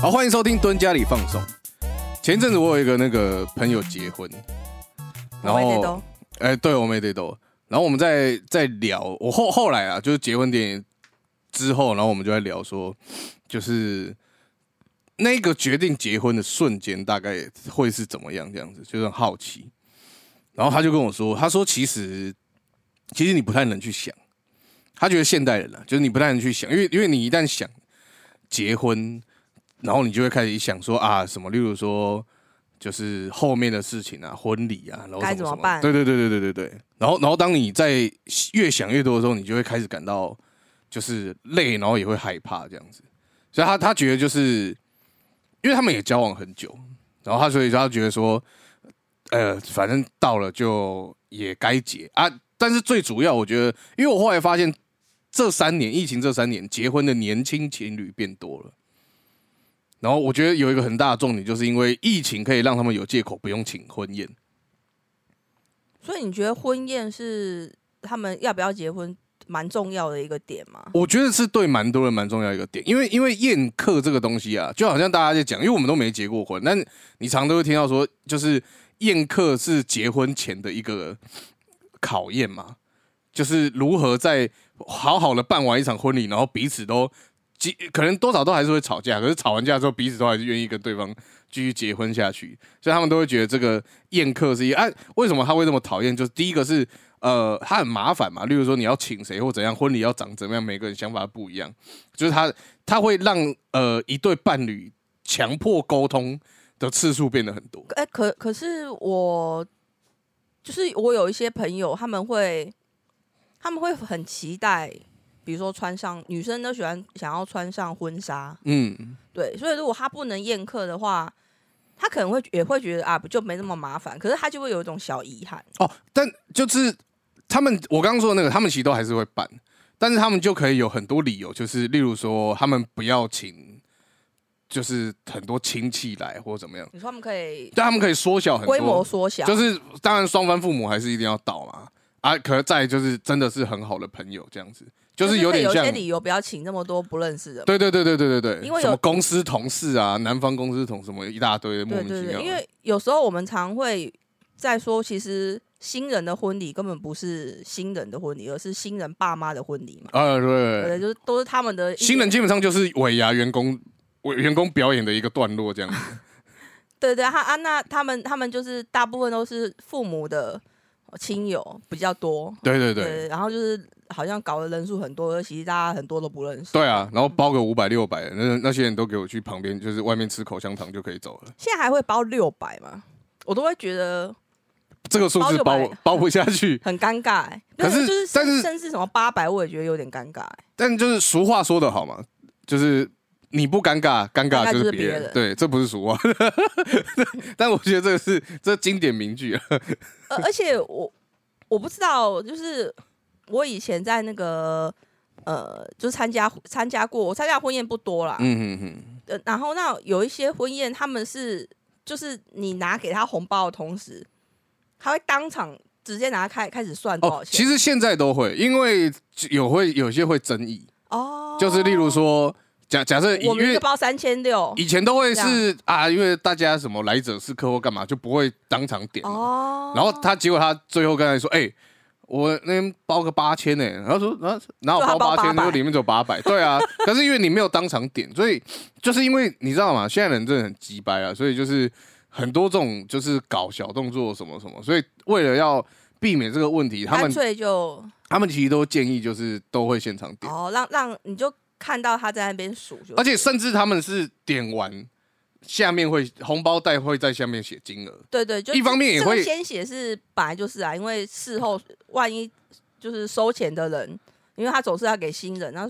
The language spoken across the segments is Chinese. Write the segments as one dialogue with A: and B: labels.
A: 好，欢迎收听蹲家里放送。前阵子我有一个那个朋友结婚，然后哎、对我们也得都，然后我们在在聊，我后后来啊，就是结婚典礼之后，然后我们就在聊说，就是那个决定结婚的瞬间大概会是怎么样，这样子，就是很好奇。然后他就跟我说，他说其实其实你不太能去想，他觉得现代人啊，就是你不太能去想，因为因为你一旦想结婚，然后你就会开始想说啊什么，例如说就是后面的事情啊，婚礼啊，然后什什
B: 该怎么办
A: 对对对对对对对。然后然后当你在越想越多的时候，你就会开始感到就是累，然后也会害怕这样子。所以他他觉得就是因为他们也交往很久，然后他所以他觉得说，呃，反正到了就也该结啊。但是最主要，我觉得，因为我后来发现，这三年疫情这三年结婚的年轻情侣变多了。然后我觉得有一个很大的重点，就是因为疫情可以让他们有借口不用请婚宴。
B: 所以你觉得婚宴是他们要不要结婚蛮重要的一个点吗？
A: 我觉得是对蛮多人蛮重要一个点，因为因为宴客这个东西啊，就好像大家在讲，因为我们都没结过婚，但你常都会听到说，就是宴客是结婚前的一个考验嘛，就是如何在好好的办完一场婚礼，然后彼此都几可能多少都还是会吵架，可是吵完架之后，彼此都还是愿意跟对方继续结婚下去，所以他们都会觉得这个宴客是一啊，为什么他会这么讨厌？就是第一个是呃，他很麻烦嘛，例如说你要请谁或怎样，婚礼要长怎么样，每个人想法不一样，就是他他会让呃一对伴侣强迫沟通的次数变得很多。
B: 哎、可可是我就是我有一些朋友，他们会他们会很期待，比如说穿上女生都喜欢想要穿上婚纱，
A: 嗯，
B: 对，所以如果他不能宴客的话，他可能会也会觉得啊，不就没那么麻烦，可是他就会有一种小遗憾。
A: 哦，但就是他们我刚刚说的那个，他们其实都还是会办，但是他们就可以有很多理由，就是例如说他们不要请，就是很多亲戚来或者怎么样，
B: 你说他们可以
A: 但他们可以缩小很多
B: 规模缩小，
A: 就是当然双方父母还是一定要到嘛，啊，可是再来就是真的是很好的朋友这样子，就是有点像
B: 有些，理由不要请那么多不认识的。
A: 对对对对对对对，
B: 因为有
A: 什么公司同事啊，南方公司同什么一大堆的莫名其妙的，
B: 因为有时候我们常会在说，其实新人的婚礼根本不是新人的婚礼，而是新人爸妈的婚礼嘛。
A: 啊对，
B: 对，就是都是他们的
A: 新人基本上就是尾牙员工尾员工表演的一个段落这样子，
B: 对 对，他啊，那他们他们就是大部分都是父母的亲友比较多，
A: 对对对。
B: 对，然后就是好像搞的人数很多，而其实大家很多都不认识。
A: 对啊，然后包个五百六百，那那些人都给我去旁边，就是外面吃口香糖就可以走了。
B: 现在还会包六百吗？我都会觉得
A: 这个数字
B: 包
A: 包不下去，
B: 很尴尬、欸。
A: 可是
B: 就是
A: 但是
B: 甚甚至什么八百，我也觉得有点尴尬、欸。
A: 但就是俗话说的好嘛，就是你不尴尬，尴尬就
B: 是是别人
A: 对，这不是俗话，但我觉得这个是这经典名句啊。
B: 而而且我我不知道，就是我以前在那个呃，就是参加参加过，我参加婚宴不多啦。
A: 嗯嗯嗯，
B: 呃，然后那有一些婚宴，他们是就是你拿给他红包的同时，他会当场直接拿开开始算多少
A: 哦，
B: 钱。
A: 其实现在都会，因为有会有些会争议，
B: 哦，
A: 就是例如说，假假设
B: 我们一个包三千六
A: 以前都会是啊，因为大家什么来者是客或干嘛，就不会当场点。
B: 哦，
A: 然后他结果他最后跟他说：“哎、我那边包个八千呢。”然后说：“啊，哪有
B: 包
A: 包八千
B: ？800
A: 说里面只有八百。”对啊，可是因为你没有当场点，所以就是因为你知道吗？现在人真的很鸡掰啊，所以就是很多这种就是搞小动作什么什么，所以为了要避免这个问题，他们
B: 干脆就
A: 他们其实都建议就是都会现场点，
B: 哦，让让你就看到他在那边数就，
A: 而且甚至他们是点完。下面会红包袋会在下面写金额，
B: 对对，就
A: 一方面也会
B: 先写是本来就是啊，因为事后万一就是收钱的人，因为他总是要给新人，那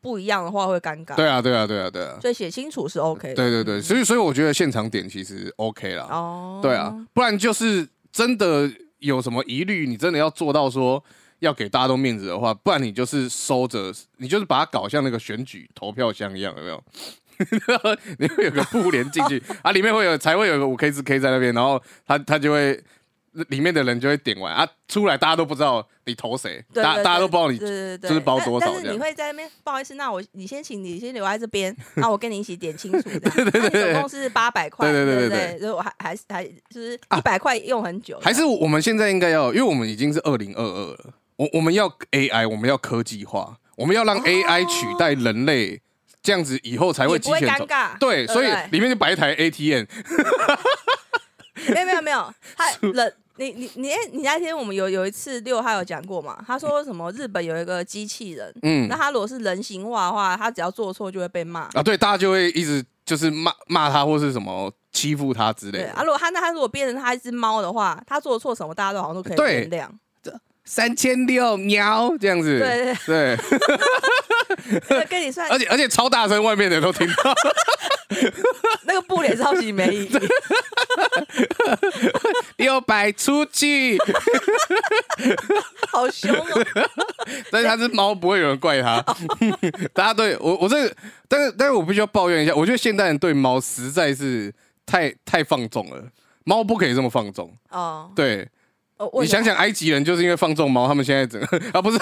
B: 不一样的话会尴尬，
A: 对啊，对啊，对啊，对啊，
B: 所以写清楚是 OK 的。
A: 对对对，所以所以我觉得现场点其实 OK 啦，
B: 哦，
A: 对啊，不然就是真的有什么疑虑，你真的要做到说要给大家都面子的话，不然你就是收着，你就是把它搞像那个选举投票箱一样，有没有？你会有个布帘进去 啊，里面会有才会有个五 K 四 K 在那边，然后他他就会里面的人就会点完啊，出来大家都不知道你投谁，
B: 对对
A: 大大家都不知道你就是包多少这样
B: 但是你会在那边不好意思，那我你先请你先留在这边，那我跟你一起点清楚。对对对，总共是八百块，
A: 对对对
B: 对
A: 对。
B: 就我还还还就是
A: 啊。
B: 一百块用很久，
A: 还是我们现在应该要，因为我们已经是二零二二了，我我们要 AI，我们要科技化，我们要让 AI 取代人类，这样子以后才
B: 会
A: 机器人走。
B: 尴尬。
A: 对，所以里面就摆一台 ATM，
B: 没有没有没有，他 人你你你哎你那天我们有有一次六他有讲过嘛？他说什么日本有一个机器人，
A: 嗯
B: 那他如果是人形化的话，他只要做错就会被骂。
A: 啊，对，大家就会一直就是骂骂他或是什么欺负他之类的。
B: 对啊，如果他那他如果变成他一只猫的话，他做错什么大家都好像都可以
A: 对
B: 原谅。
A: 三千六喵这样子，
B: 对，对，跟你算
A: 而且而且超大声，外面的人都听到。
B: 那个布脸超级没意义。
A: 六百出去，
B: 好凶哦！
A: 但是他是猫，不会有人怪他。大家对我我这个，但是但是我必须要抱怨一下，我觉得现代人对猫实在是太太放纵了。猫不可以这么放纵，
B: 哦，
A: 对
B: 哦我
A: 你想想，埃及人就是因为放纵猫，他们现在整个 啊不是，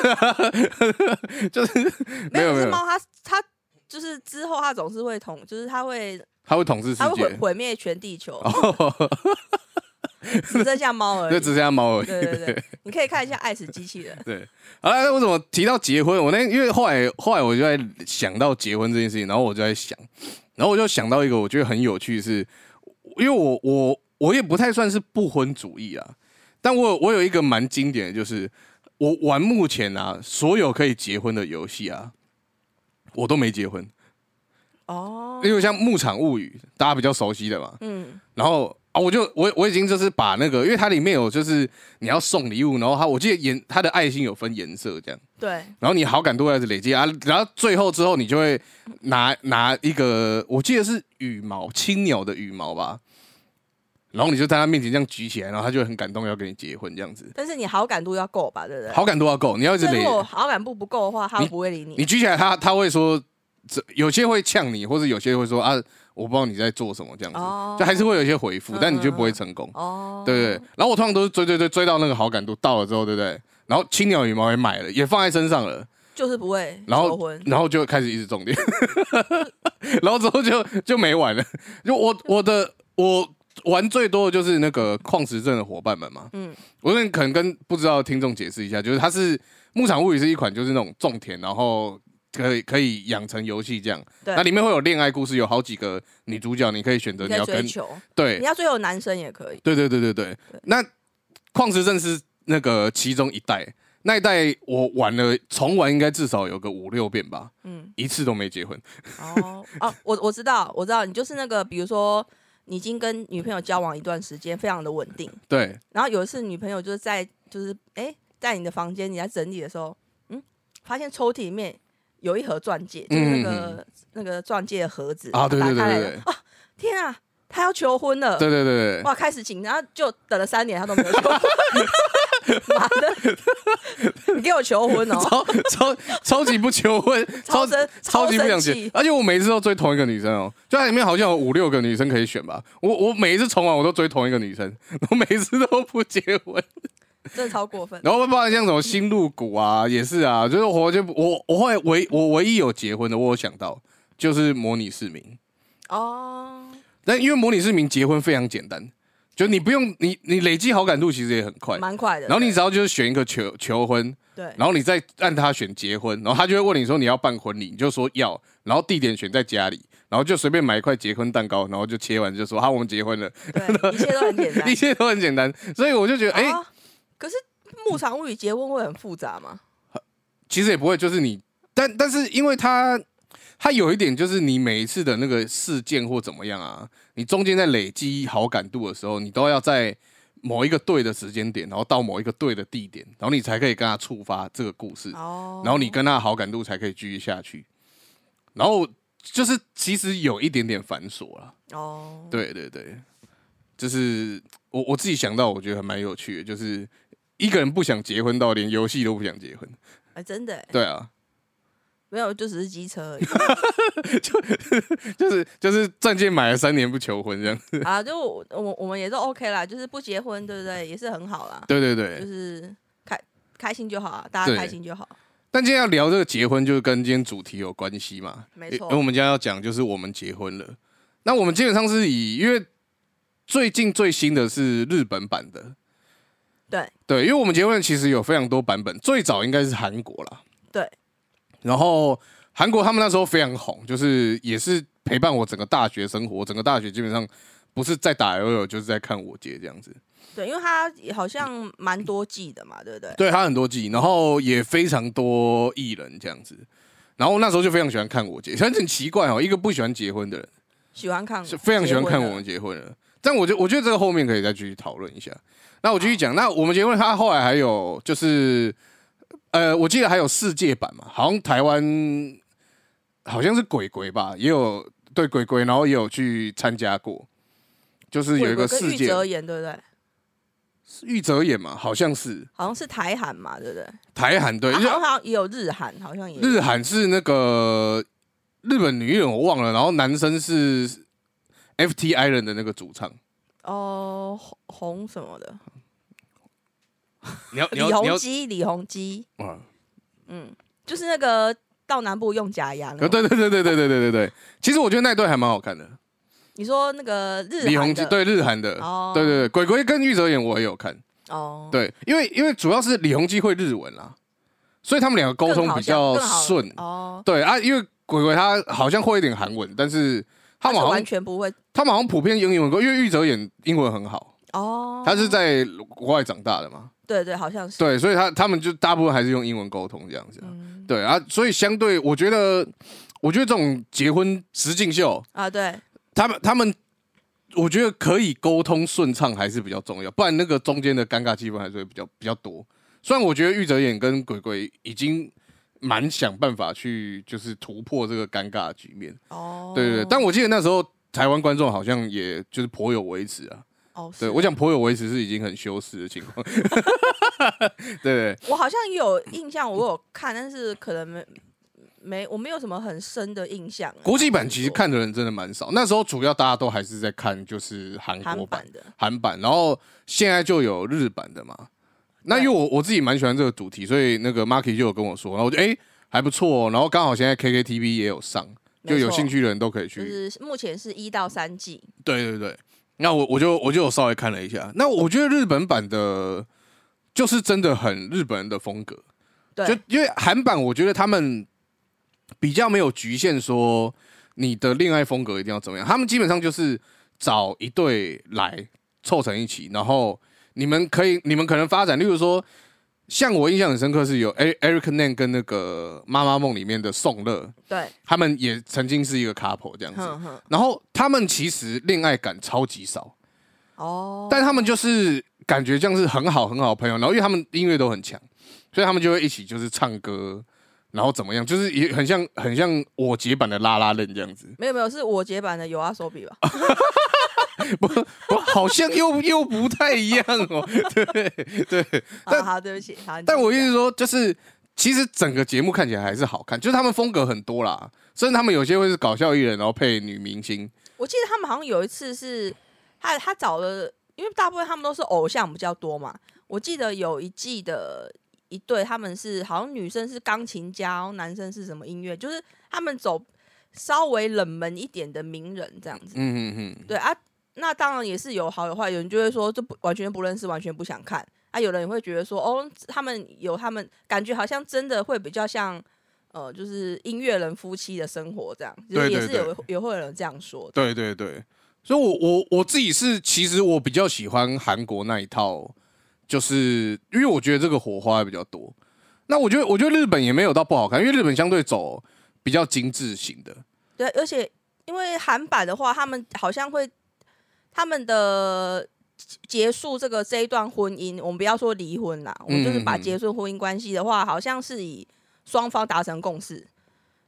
A: 就是没有没有，
B: 猫，它它就是之后它总是会统，就是它会
A: 它会统治世界
B: 它会毁灭全地球，
A: 哦，
B: 只剩下猫而已。
A: 就只剩下猫而已。
B: 对对对，你可以看一下《爱死机器人》。
A: 对，好了，那为什么提到结婚？我那因为后来后来我就在想到结婚这件事情，然后我就在想，然后我就想到一个我觉得很有趣的是，因为我我我也不太算是不婚主义啊，但我有我有一个蛮经典的，就是我玩目前啊所有可以结婚的游戏啊，我都没结婚，
B: 哦，
A: 因为像《牧场物语》大家比较熟悉的嘛，
B: 嗯，
A: 然后啊，我就我我已经就是把那个，因为它里面有就是你要送礼物，然后它我记得颜它的爱心有分颜色这样。
B: 对，
A: 然后你好感度开始累积啊，然后最后之后你就会拿拿一个，我记得是羽毛青鸟的羽毛吧，然后你就在他面前这样举起来，然后他就很感动，要跟你结婚这样子，
B: 但是你好感度要够吧，对不对？
A: 好感度要够，你要一直
B: 如，果好感度不够的话，他不会理你。
A: 你举起来他他会说，这有些会呛你，或者有些会说啊，我不知道你在做什么这样子，
B: 哦
A: 就还是会有一些回复
B: 嗯，
A: 但你就不会成功。
B: 哦，
A: 对对对，然后我通常都是追追追追到那个好感度到了之后，对不对？然后青鸟羽毛也买了，也放在身上了，
B: 就是不会
A: 然后。然后就开始一直重点，然后之后就就没玩了。就我我的我玩最多的就是那个矿石镇的伙伴们嘛。
B: 嗯，
A: 我那可能跟不知道的听众解释一下，就是它是《牧场物语》是一款就是那种种田，然后可以可以养成游戏这样。
B: 对
A: 那里面会有恋爱故事，有好几个女主角，你可以选择
B: 你
A: 要跟
B: 追求，
A: 对
B: 你要追求男生也可以。
A: 对对对对对。那矿石镇是那个其中一代，那一代我玩了重玩应该至少有个五六遍吧，
B: 嗯，
A: 一次都没结婚。
B: 哦哦，我我知道，我知道，你就是那个，比如说你已经跟女朋友交往一段时间，非常的稳定，
A: 对，
B: 然后有一次女朋友就是在就是哎、在你的房间你在整理的时候，嗯，发现抽屉里面有一盒钻戒，就是那个、那个钻戒的盒子
A: 嗯啊对对对
B: 打开来
A: 对对
B: 啊，天啊，他要求婚了，
A: 对对对对，
B: 哇，开始紧张，就等了三年，他都没有求婚。妈的，你给我求婚哦！
A: 超超超级不求婚，超
B: 超生
A: 超级不想结而且我每一次都追同一个女生哦，就它里面好像有五六个女生可以选吧。我我每一次重玩我都追同一个女生，我每一次都不结婚。
B: 真的超过分。
A: 然后包括像什么新入谷啊，也是啊，就是我就我我后来唯我唯一有结婚的，我有想到就是模拟市民，
B: 哦，
A: 但因为模拟市民结婚非常简单，就你不用你你累积好感度其实也很快，
B: 蛮快的。
A: 然后你只要就是选一个求求婚，
B: 对，
A: 然后你再按他选结婚，然后他就会问你说你要办婚礼，你就说要，然后地点选在家里，然后就随便买一块结婚蛋糕，然后就切完就说好我们结婚了，
B: 对，一切都很简单
A: 一。切都很简单，所以我就觉得哎、
B: 啊可是牧场物语结婚会很复杂吗？
A: 其实也不会就是你，但但是因为他他有一点就是你每一次的那个事件或怎么样啊，你中间在累积好感度的时候，你都要在某一个对的时间点，然后到某一个对的地点，然后你才可以跟他触发这个故事。
B: 哦，
A: 然后你跟他的好感度才可以继续下去。然后就是其实有一点点繁琐了，
B: 哦，
A: 对对对，就是我我自己想到，我觉得还蛮有趣的，就是一个人不想结婚到连游戏都不想结婚，
B: 哎，真的耶，
A: 对啊，
B: 没有，就只是机车而已
A: 就就是就是钻戒买了三年不求婚这样子。
B: 啊。就我我我们也都 OK 啦，就是不结婚，对不对？也是很好啦，
A: 对对对就，
B: 是开开心就好啊，大家
A: 对
B: 开心就好。
A: 但今天要聊这个结婚，就是跟今天主题有关系嘛。
B: 没错
A: 因为我们今天要讲就是我们结婚了。那我们基本上是以，因为最近最新的是日本版的，
B: 对
A: 对，因为我们结婚其实有非常多版本，最早应该是韩国啦。
B: 对，
A: 然后韩国他们那时候非常红，就是也是陪伴我整个大学生活，整个大学基本上不是在打 LOL 就是在看我姐这样子。
B: 对，因为他好像蛮多季的嘛，对不对？
A: 对他很多季，然后也非常多艺人这样子。然后那时候就非常喜欢看我姐，很很奇怪哦，一个不喜欢结婚的人
B: 喜欢看，
A: 是非常喜欢看我们结婚了。但我觉我觉得这个后面可以再继续讨论一下。那我继续讲，那我们结婚，他后来还有就是，呃，我记得还有世界版嘛，好像台湾好像是鬼鬼吧，也有对鬼鬼，然后也有去参加过，就是有一个世界
B: 玉泽演，对不对？
A: 玉泽演嘛，好像是
B: 好像是台韩嘛，对不对？
A: 台韩对，
B: 好像也有日韩，好像也有
A: 日韩是那个日本女艺人我忘了，然后男生是 FT Island 的那个主唱。
B: 哦红红什么的，
A: 你要你
B: 李
A: 要你要
B: 弘基，李宏基，
A: 嗯！
B: 就是那个到南部用假牙那
A: 对
B: 个。
A: 对对对对对对对对对，其实我觉得那一对还蛮好看的。
B: 你说那个日
A: 李宏基
B: 韩，
A: 对日韩的，
B: 哦
A: 对对对，鬼鬼跟玉泽演我也有看。
B: 哦，
A: 对，因为因为主要是李宏基会日文啦，所以他们两个沟
B: 更好
A: 通比较
B: 更好
A: 顺。
B: 哦。
A: 对啊，因为鬼鬼他好像会一点韩文，但是他们
B: 是
A: 好像
B: 完全不会
A: 他们好像普遍用英文歌，因为玉泽演英文很好，
B: 哦。
A: 他是在国外长大的嘛。
B: 对对，好像是。
A: 对，所以他他们就大部分还是用英文沟通这样子、啊。
B: 嗯
A: 对啊，所以相对我觉得，我觉得这种结婚实境秀，
B: 啊，对，
A: 他们他们，我觉得可以沟通顺畅还是比较重要，不然那个中间的尴尬气氛还是会比较比较多。虽然我觉得玉泽演跟鬼鬼已经蛮想办法去就是突破这个尴尬的局面，
B: 哦，
A: 对对对，但我记得那时候台湾观众好像也就是颇有维持啊。
B: 哦，
A: 对我讲颇有维持是已经很羞耻的情况，对对
B: 我好像有印象，我有看，但是可能没没，我没有什么很深的印象。
A: 国际版其实看的人真的蛮少，那时候主要大家都还是在看就是韩
B: 韩
A: 国版
B: 版、的，
A: 韩版，然后现在就有日版的嘛。那因为我我自己蛮喜欢这个主题，所以那个 Marky 就有跟我说，然后我就哎、还不错、哦，然后刚好现在 KKTV 也有上，就有兴
B: 趣，
A: 的人都可以
B: 就
A: 去。
B: 是目前是一到三季，
A: 对对对，那我我就我就稍微看了一下，那我觉得日本版的，就是真的很日本人的风格。
B: 对，
A: 就因为韩版，我觉得他们比较没有局限说你的恋爱风格一定要怎么样，他们基本上就是找一对来凑成一起，然后你们可以，你们可能发展，例如说，像我印象很深刻是有 Eric Nan 跟那个妈妈梦里面的宋乐，
B: 对，
A: 他们也曾经是一个 couple 这样子，
B: 哼哼，
A: 然后他们其实恋爱感超级少，
B: 哦，
A: 但他们就是感觉像是很好很好的朋友，然后因为他们音乐都很强，所以他们就会一起就是唱歌，然后怎么样，就是也很像很像我姐版的拉拉链这样子，
B: 没有没有，是我结版的有阿手比吧？
A: 不好像又又不太一样哦。对 对，但
B: 好好，对不起，好，
A: 但我意
B: 继续
A: 思说，就是其实整个节目看起来还是好看，就是他们风格很多啦，甚至他们有些会是搞笑艺人，然后配女明星。
B: 我记得他们好像有一次是他他找了，因为大部分他们都是偶像比较多嘛。我记得有一季的一对，他们是好像女生是钢琴家，然后男生是什么音乐，就是他们走稍微冷门一点的名人这样子。
A: 嗯嗯嗯，
B: 对啊，那当然也是有好有坏，有人就会说这不完全不认识，完全不想看啊。有人也会觉得说，哦，他们有他们感觉好像真的会比较像。呃，就是音乐人夫妻的生活这样，就是也是有也会有人这样说的。
A: 对对对，所以我我我自己是，其实我比较喜欢韩国那一套，就是因为我觉得这个火花比较多。那我觉得我觉得日本也没有到不好看，因为日本相对走比较精致型的。
B: 对，而且因为韩版的话，他们好像会他们的结束这个这一段婚姻，我们不要说离婚啦，我们就是把结束婚姻关系的话，好像是以双方达成共识。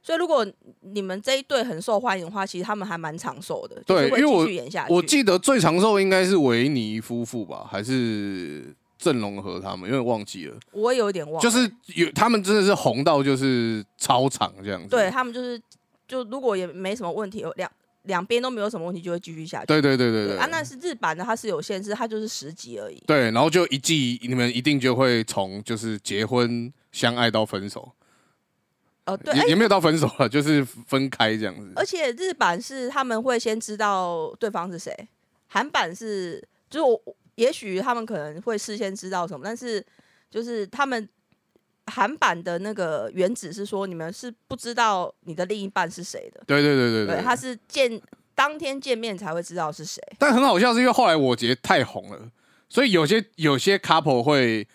B: 所以，如果你们这一对很受欢迎的话，其实他们还蛮长寿的，就是会
A: 对因为我
B: 继续演下去。
A: 我记得最长寿应该是维尼夫妇吧，还是郑容和他们，因为忘记了，
B: 我也有点忘了，
A: 就是有他们真的是红到就是超长这样子。
B: 对他们就是就如果也没什么问题，有两两边都没有什么问题，就会继续下去。
A: 对对对对对
B: 啊，那是日版的，它是有限制，它就是十集而已。
A: 对，然后就一季，你们一定就会从就是结婚相爱到分手，
B: 哦，对，哎
A: 也也没有到分手了，就是分开这样子。
B: 而且日版是他们会先知道对方是谁，韩版是就是我也许他们可能会事先知道什么，但是就是他们韩版的那个原旨是说你们是不知道你的另一半是谁的，
A: 对对对对
B: 对，
A: 对，
B: 他是见当天见面才会知道是谁。
A: 但很好笑，是因为后来我节太红了，所以有些有些 couple 会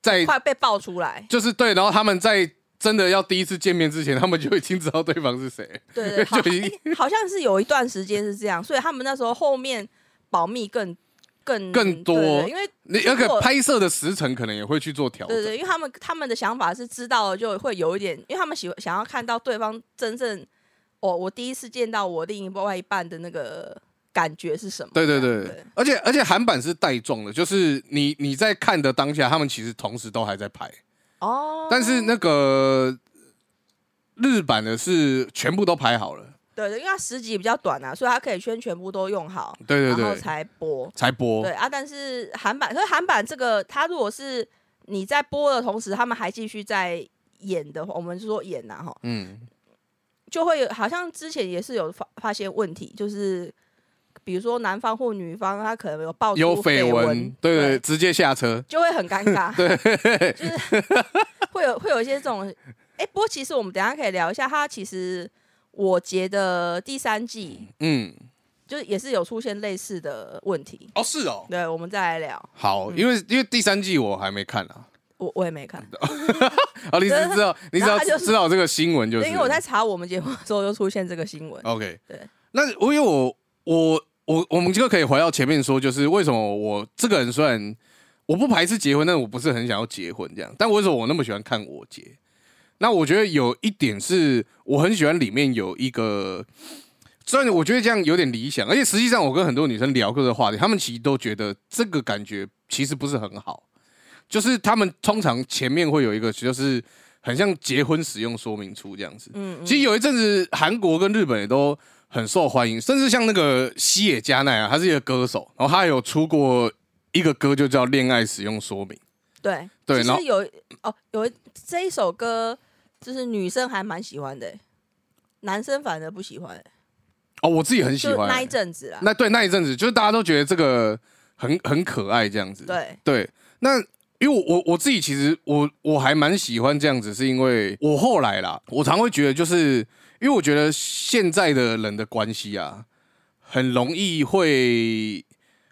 A: 在
B: 快被爆出来，
A: 就是对，然后他们在真的要第一次见面之前，他们就已经知道对方是谁。
B: 对对，好
A: 就已经
B: 诶好像是有一段时间是这样，所以他们那时候后面保密更更
A: 更多
B: 对对因为
A: 你那个拍摄的时程可能也会去做调整。
B: 对对，因为他们他们的想法是知道了就会有一点，因为他们喜欢想要看到对方真正，哦，我第一次见到我另一外一半的那个感觉是什么？
A: 对对对，而且而且韩版是带状的，就是你你在看的当下，他们其实同时都还在拍，
B: 哦，
A: 但是那个日版的是全部都拍好了，
B: 对对，因为它十集比较短啊，所以它可以先全部都用好，
A: 对对对，
B: 然后才播。
A: 才播
B: 对。啊，但是韩版，可是韩版这个，它如果是你在播的同时，他们还继续在演的话，我们是说演呐、哈，
A: 嗯，
B: 就会有好像之前也是有发发现问题，就是比如说男方或女方他可能有爆出
A: 有
B: 绯
A: 绯闻，对对，直接下车。
B: 就会很尴尬，对，就是会有会有一些这种，哎、不过其实我们等一下可以聊一下，它其实我觉得第三季
A: 嗯，
B: 就是也是有出现类似的问题，
A: 哦是哦，
B: 对，我们再来聊，
A: 好，因为因为第三季我还没看啊，
B: 我我也没看，
A: 哦，你只知道你只要
B: 然后他就是
A: 知道这个新闻就是，
B: 因为我在查我们节目的时候就出现这个新闻
A: ，OK，
B: 对，
A: 那我因为我我我我们就可以回到前面说，就是为什么我这个人虽然我不排斥结婚，但我不是很想要结婚这样，但为什么我那么喜欢看我结？那我觉得有一点是我很喜欢里面有一个，虽然我觉得这样有点理想，而且实际上我跟很多女生聊过这个话题，她们其实都觉得这个感觉其实不是很好，就是他们通常前面会有一个就是很像结婚使用说明书这样子，
B: 嗯，嗯。
A: 其实有一阵子，韩国跟日本也都很受欢迎，甚至像那个西野加奈啊，他是一个歌手，然后他有出过一个歌，就叫《恋爱使用说明》。
B: 对
A: 对然后
B: 有哦有一这一首歌，就是女生还蛮喜欢的欸，男生反而不喜欢欸，
A: 哦，我自己很喜欢、
B: 就那一阵子啦，
A: 那对那一阵子，就是大家都觉得这个很很可爱这样子。
B: 对，
A: 对，那因为我我我自己其实我我还蛮喜欢这样子，是因为我后来啦，我常会觉得就是因为我觉得现在的人的关系啊，很容易会。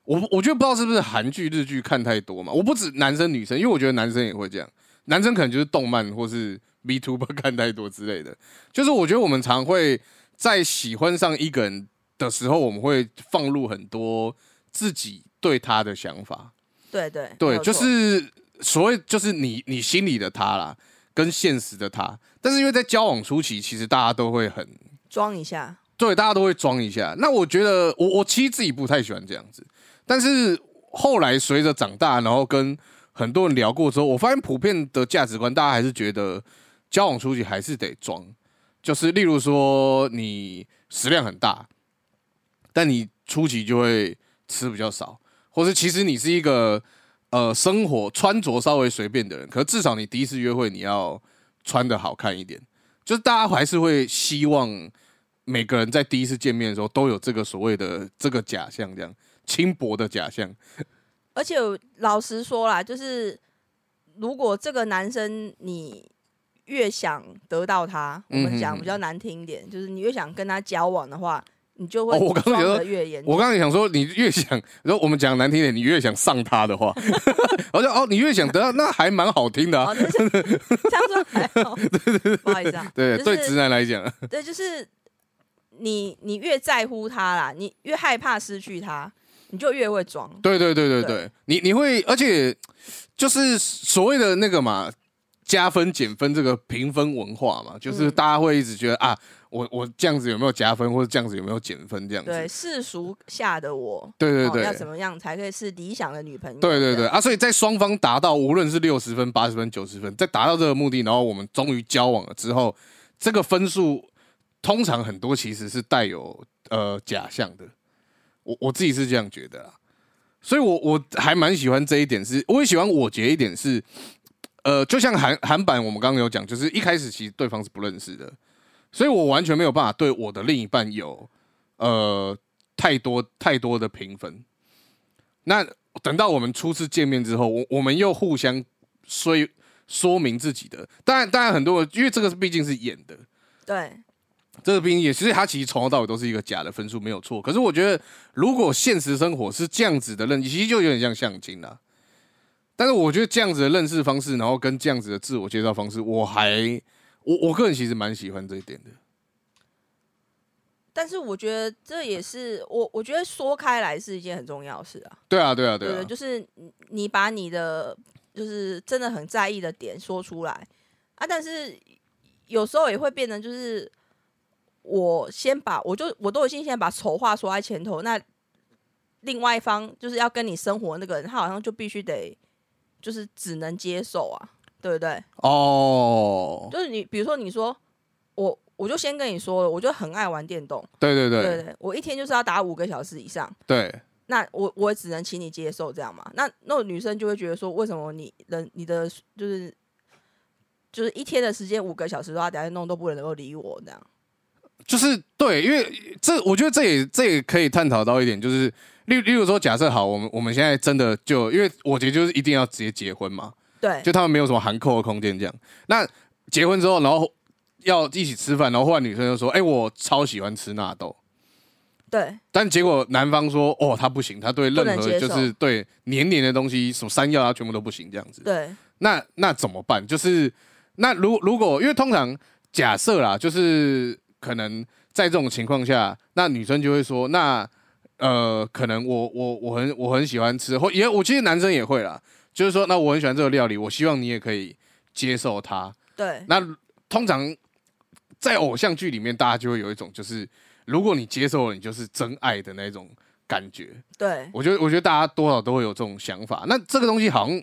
A: 我我觉得不知道是不是韩剧、日剧看太多嘛？我不止男生女生，因为我觉得男生也会这样。男生可能就是动漫或是 B t u b 看太多之类的。就是我觉得我们常会在喜欢上一个人的时候，我们会放入很多自己对他的想法。
B: 对对
A: 对，就是所谓就是你你心里的他啦，跟现实的他。但是因为在交往初期，其实大家都会很
B: 装一下，
A: 对，大家都会装一下。那我觉得我我其实自己不太喜欢这样子，但是后来随着长大，然后跟很多人聊过之后，我发现普遍的价值观，大家还是觉得交往初期还是得装。就是例如说你食量很大，但你初期就会吃比较少，或是其实你是一个呃生活穿着稍微随便的人，可至少你第一次约会你要穿的好看一点。就是大家还是会希望每个人在第一次见面的时候都有这个所谓的这个假象，这样轻薄的假象。
B: 而且老实说啦，就是如果这个男生你越想得到他，我
A: 嗯
B: 们讲比较难听一点，就是你越想跟他交往的话，你就会
A: 哦我刚刚
B: 装
A: 觉得
B: 的越严重。
A: 我刚刚也想说，你越想，然后我们讲难听点，你越想上他的话，我就哦，你越想得到，那还蛮好听的、啊。
B: 哦，这是这样说还好，不好意思啊，
A: 对，
B: 就是
A: 对直男来讲，
B: 对，就是你你越在乎他啦，你越害怕失去他，你就越会装。
A: 对对对对
B: 对。
A: 对，你你会，而且就是所谓的那个嘛，加分减分这个评分文化嘛，就是
B: 嗯
A: 大家会一直觉得啊，我我这样子有没有加分，或者这样子有没有减分这样子。
B: 对世俗下的我，
A: 对对对
B: 哦要怎么样才可以是理想的女朋友？
A: 对对对，啊，所以在双方达到无论是六十分、八十分、九十分，在达到这个目的，然后我们终于交往了之后，这个分数通常很多其实是带有呃假象的。我我自己是这样觉得啦，所以我我还蛮喜欢这一点是，我也喜欢我觉一点是，呃，就像韩韩版我们刚刚有讲，就是一开始其实对方是不认识的，所以我完全没有办法对我的另一半有呃太多太多的评分。那等到我们初次见面之后，我我们又互相说说明自己的，当然当然很多，因为这个是毕竟是演的，
B: 对
A: 这个毕竟也其实他其实从头到尾都是一个假的分数，没有错。可是我觉得，如果现实生活是这样子的认知，其实就有点像相亲啦。但是我觉得这样子的认识方式，然后跟这样子的自我介绍方式，我还我我个人其实蛮喜欢这一点的。
B: 但是我觉得这也是我，我觉得说开来是一件很重要的事啊。
A: 对啊，对啊，对啊
B: 对，就是你你把你的就是真的很在意的点说出来啊，但是有时候也会变成就是我先把我就我都已经先把丑话说在前头，那另外一方就是要跟你生活那个人，他好像就必须得就是只能接受啊，对不对？
A: 哦，
B: 就是你比如说你说我我就先跟你说了，我就很爱玩电动，
A: 对对
B: 对
A: 对
B: 对，我一天就是要打五个小时以上。
A: 对
B: 那我我只能请你接受这样嘛？那那种女生就会觉得说，为什么你人你的就是就是一天的时间五个小时都要打电动都不能够理我这样？
A: 就是对，因为这我觉得这也这也可以探讨到一点，就是例例如说，假设好，我们我们现在真的就因为我觉得就是一定要直接结婚嘛，
B: 对
A: 就他们没有什么含扣的空间这样。那结婚之后，然后要一起吃饭，然后后来女生就说：“哎、我超喜欢吃纳豆。”
B: 对
A: 但结果男方说：“哦，他不行，他对任何就是对黏黏的东西，什么山药啊，全部都不行这样子。”
B: 对
A: 那那怎么办？就是那如如果因为通常假设啦，就是可能在这种情况下，那女生就会说，那呃，可能我我我很我很喜欢吃，或也我其实男生也会啦，就是说，那我很喜欢这个料理，我希望你也可以接受它。
B: 对
A: 那通常在偶像剧里面，大家就会有一种就是，如果你接受了，你就是真爱的那种感觉。
B: 对
A: 我觉得，我觉得大家多少都会有这种想法。那这个东西好像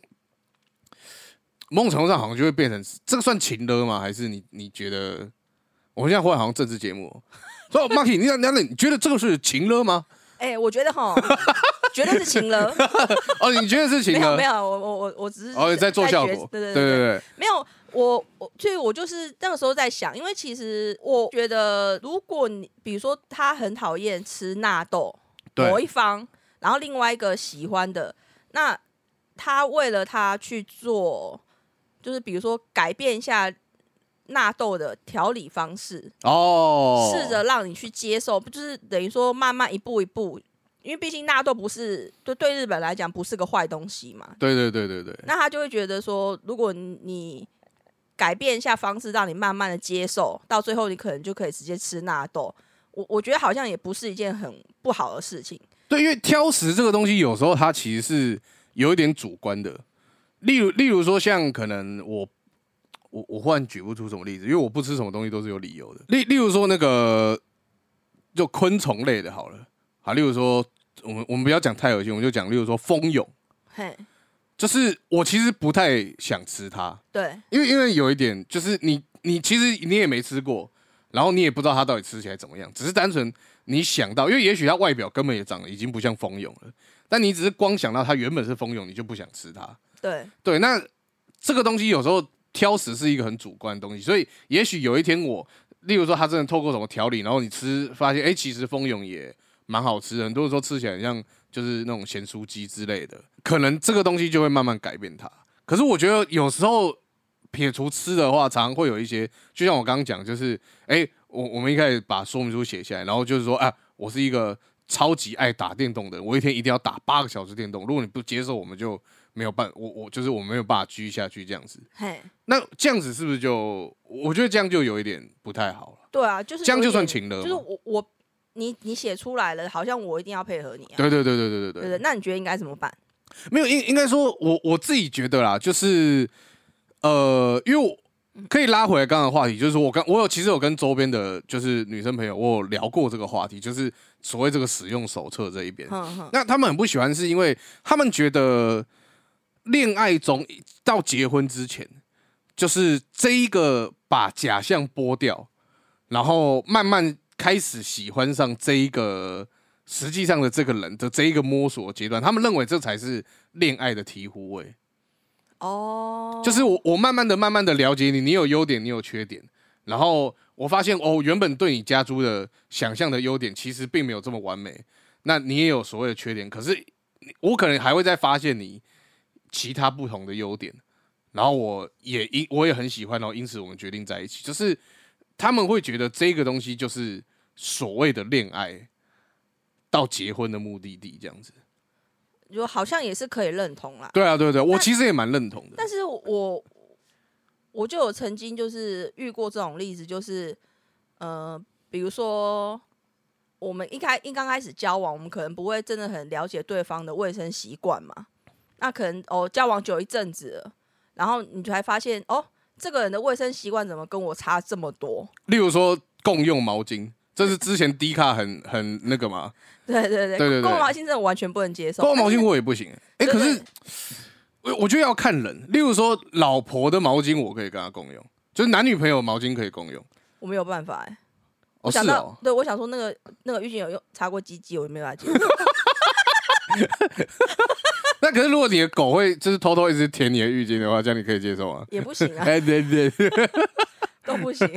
A: 某种程度上好像就会变成这个算情勒吗？还是你你觉得？我们现在忽然好像政治节目哦，所以 Marky，你你你觉得这个是情勒吗？
B: 哎、我觉得哈，绝对是情了，
A: 哦，你觉得是情勒？
B: 没有没有，我我我我只是
A: 哦，在做效果。
B: 对对对
A: 对对，
B: 没有，我我所以，我就是那个时候在想，因为其实我觉得，如果你比如说他很讨厌吃纳豆，某一方，然后另外一个喜欢的，那他为了他去做，就是比如说改变一下纳豆的调理方式，
A: 哦，
B: 试着让你去接受，不就是等于说慢慢一步一步。因为毕竟纳豆不是对对日本来讲不是个坏东西嘛，
A: 对对对对对，
B: 那他就会觉得说，如果你改变一下方式，让你慢慢的接受，到最后你可能就可以直接吃纳豆。我我觉得好像也不是一件很不好的事情。
A: 对，因为挑食这个东西，有时候它其实是有一点主观的。例如，例如说，像可能我我我忽然举不出什么例子，因为我不吃什么东西都是有理由的。例例如说，那个就昆虫类的，好了，好，例如说，我们我们不要讲太恶心，我们就讲，例如说蜂蛹，
B: 嘿，
A: 就是我其实不太想吃它，
B: 对。
A: 因为因为有一点就是你你其实你也没吃过，然后你也不知道它到底吃起来怎么样，只是单纯你想到，因为也许它外表根本也长得已经不像蜂蛹了，但你只是光想到它原本是蜂蛹，你就不想吃它。
B: 对。
A: 对，那这个东西有时候挑食是一个很主观的东西，所以也许有一天我，例如说他真的透过什么调理，然后你吃发现，哎、其实蜂蛹也蛮好吃的，很多人说吃起来像就是那种咸酥鸡之类的，可能这个东西就会慢慢改变它。可是我觉得有时候撇除吃的话，常常会有一些，就像我刚刚讲，就是哎、我我们一开始把说明书写下来，然后就是说，啊，我是一个超级爱打电动的人，我一天一定要打八个小时电动，如果你不接受，我们就没有办，我我就是我没有办法继续下去这样子。
B: 嘿，
A: 那这样子是不是就？我觉得这样就有一点不太好了。
B: 对啊，就是
A: 这样就算情了
B: 就是我我你你写出来了，好像我一定要配合你啊。
A: 对对对对对对对，
B: 对对，那你觉得应该怎么办？
A: 没有应应该说我我自己觉得啦，就是呃，因为我可以拉回来刚刚的话题，就是我刚我有其实有跟周边的，就是女生朋友，我有聊过这个话题，就是所谓这个使用手册这一边。那他们很不喜欢，是因为他们觉得恋爱中到结婚之前，就是这一个把假象剥掉，然后慢慢开始喜欢上这一个实际上的这个人的这一个摸索阶段，他们认为这才是恋爱的醍醐味。
B: 哦，
A: 就是我我慢慢的、慢慢的了解你，你有优点，你有缺点，然后我发现哦，原本对你家猪的想象的优点，其实并没有这么完美。那你也有所谓的缺点，可是我可能还会再发现你其他不同的优点，然后我也因我也很喜欢，然后因此我们决定在一起。就是他们会觉得这个东西就是所谓的恋爱到结婚的目的地，这样子。
B: 就好像也是可以认同啦。
A: 对啊，对对，我其实也蛮认同的。
B: 但是我我就有曾经就是遇过这种例子，就是呃，比如说我们一开一刚开始交往，我们可能不会真的很了解对方的卫生习惯嘛。那可能哦，交往久一阵子了，然后你才发现哦，这个人的卫生习惯怎么跟我差这么多？
A: 例如说共用毛巾，这是之前低卡很 很那个嘛，
B: 对对对，
A: 对对对
B: 共用毛巾真的完全不能接受。
A: 共用毛巾我也不行。哎、
B: 对
A: 可是我我觉得要看人，例如说老婆的毛巾我可以跟她共用，就是男女朋友毛巾可以共用。
B: 我没有办法哎、我想到，
A: 哦，
B: 对我想说那个那个浴巾有用擦过鸡鸡，我就没办法接受。
A: 那可是如果你的狗会就是偷偷一直舔你的浴巾的话，这样你可以接受吗？
B: 也不行啊，
A: 哎、对对，
B: 都不行。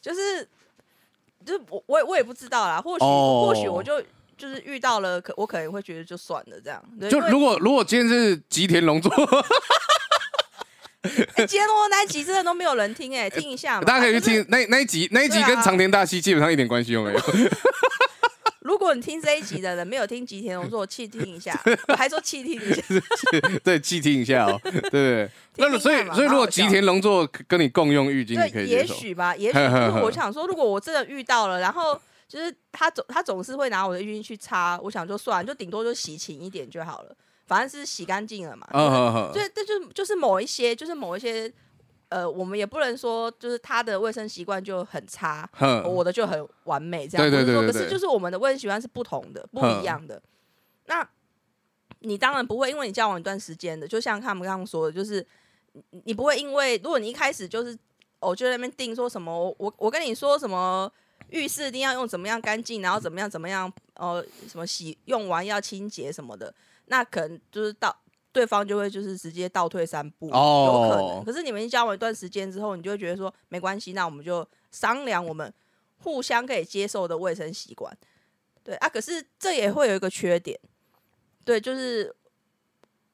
B: 就是就是我我也我也不知道啦，或许、
A: 哦
B: 或许我就就是遇到了，可我可能会觉得就算了这样。
A: 就如果如果今天是吉田龙座，
B: 哎今天我那一集真的都没有人听哎、听一下嘛，
A: 大家可以去
B: 就是
A: 听那那一集，那一集跟长田大希基本上一点关系都没有。
B: 如果你听这一集的人没有听吉田龙座，气听一下，我还说气听一下，
A: 对，细听一下哦，对不对？那所以所以如果吉田龙座跟你共用浴巾，你可
B: 对，
A: 以。
B: 也许吧，也许我想说，如果我真的遇到了，然后就是他总他总是会拿我的浴巾去擦，我想就算了，就顶多就洗勤一点就好了，反正是洗干净了嘛。
A: 嗯哼哼
B: 对，这就就是某一些，就是某一些，呃，我们也不能说就是他的卫生习惯就很差，我的就很完美这样。
A: 对对
B: 不是说
A: 对对对
B: 可是就是我们的卫生习惯是不同的，不一样的。那你当然不会，因为你交往一段时间的，就像他们刚刚说的，就是你你不会因为如果你一开始就是我就在那边定说什么，我我我跟你说什么。浴室一定要用怎么样干净，然后怎么样怎么样，呃，什么洗用完要清洁什么的，那可能就是到对方就会就是直接倒退三步，
A: 哦
B: 有可能。可是你们交往一段时间之后，你就会觉得说没关系，那我们就商量我们互相可以接受的卫生习惯。对啊，可是这也会有一个缺点，对，就是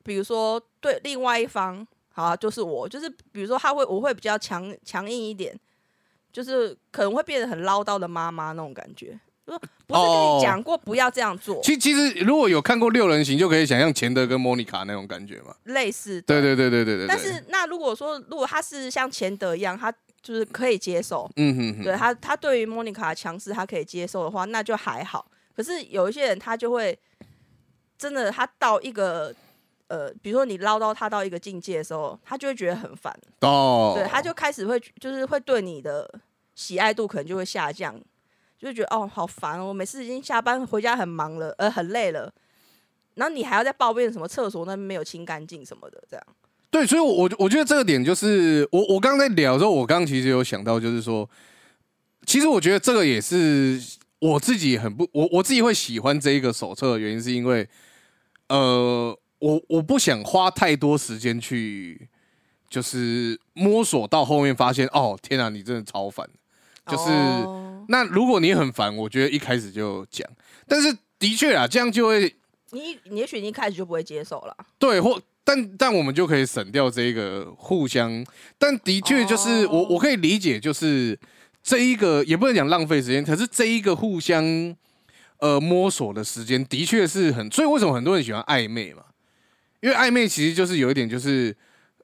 B: 比如说对另外一方，好、啊，就是我，就是比如说他会我会比较强强硬一点，就是可能会变得很唠叨的妈妈那种感觉。说不是跟
A: 哦
B: 你讲过不要这样做，
A: 其其实如果有看过六人行，就可以想象钱德跟莫妮卡那种感觉嘛。
B: 类似。
A: 对对对对对对。对
B: 但是那如果说如果他是像钱德一样，他就是可以接受，
A: 嗯哼哼，
B: 对他他对于莫妮卡的强势他可以接受的话，那就还好。可是有一些人他就会真的他到一个呃，比如说你唠叨他到一个境界的时候，他就会觉得很烦，
A: 哦，
B: 对，他就开始会就是会对你的喜爱度可能就会下降，就会觉得哦好烦哦，我每次已经下班回家很忙了，呃很累了。然后你还要再抱怨什么厕所那边没有清干净什么的，这样。
A: 对，所以我，我我觉得这个点就是我我刚刚在聊的时候，我刚刚其实有想到，就是说，其实我觉得这个也是我自己很不我我自己会喜欢这一个手册的原因，是因为呃，我我不想花太多时间去就是摸索到后面发现，哦天啊，你真的超烦。就是
B: 哦
A: 那如果你很烦，我觉得一开始就讲，但是的确啊，这样就会
B: 你你也许你一开始就不会接受了。
A: 对，或但但我们就可以省掉这个互相，但的确就是、
B: 哦
A: 我我可以理解，就是这一个也不能讲浪费时间，可是这一个互相呃摸索的时间的确是很，所以为什么很多人喜欢暧昧嘛？因为暧昧其实就是有一点就是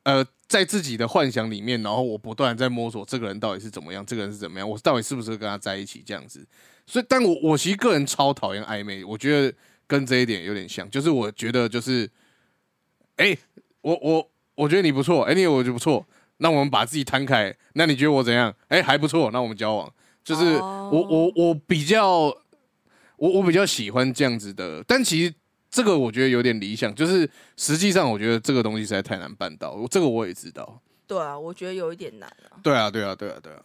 A: 呃。在自己的幻想里面，然后我不断在摸索这个人到底是怎么样，这个人是怎么样，我到底是不是跟他在一起这样子。所以，但我我其实个人超讨厌暧昧，我觉得跟这一点有点像，就是我觉得就是，哎、我我我觉得你不错，哎，你我觉得不错，那我们把自己摊开，那你觉得我怎样？哎，还不错，那我们交往。就是我我我比较，我我比较喜欢这样子的，但其实这个我觉得有点理想，就是实际上我觉得这个东西实在太难办到，这个我也知道。
B: 对啊，我觉得有一点难啊。
A: 对啊，对啊，对啊，对啊。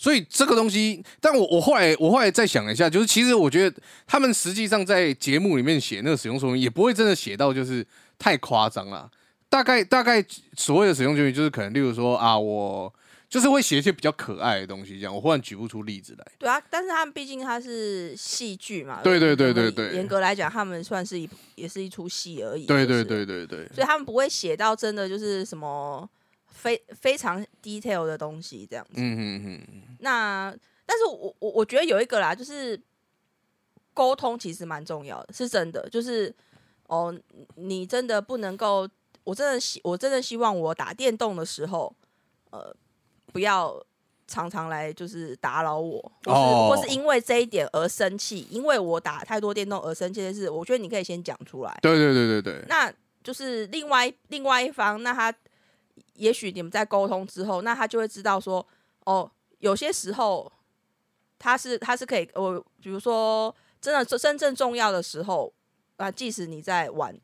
A: 所以这个东西，但我我后来我后来再想一下，就是其实我觉得他们实际上在节目里面写那个使用说明，也不会真的写到就是太夸张了。大概大概所谓的使用说明，就是可能例如说啊，我就是会写一些比较可爱的东西，这样。我忽然举不出例子来。
B: 对啊，但是他们毕竟他是戏剧嘛。
A: 对对对对对。
B: 严格来讲，他们算是一也是一出戏而已。
A: 对对对对对。
B: 所以他们不会写到真的就是什么。非非常 detail 的东西，这样子。嗯嗯嗯。那，但是我我我觉得有一个啦，就是沟通其实蛮重要的，是真的。就是哦，你真的不能够，我真的希我真的希望我打电动的时候，呃，不要常常来就是打扰我，或是或是因为这一点而生气，因为我打太多电动而生气的事，我觉得你可以先讲出来。
A: 对对对对对。
B: 那就是另外另外一方，那他。也许你们在沟通之后，那他就会知道说，哦，有些时候他是他是可以，我比如说真的真正重要的时候啊，即使你在玩，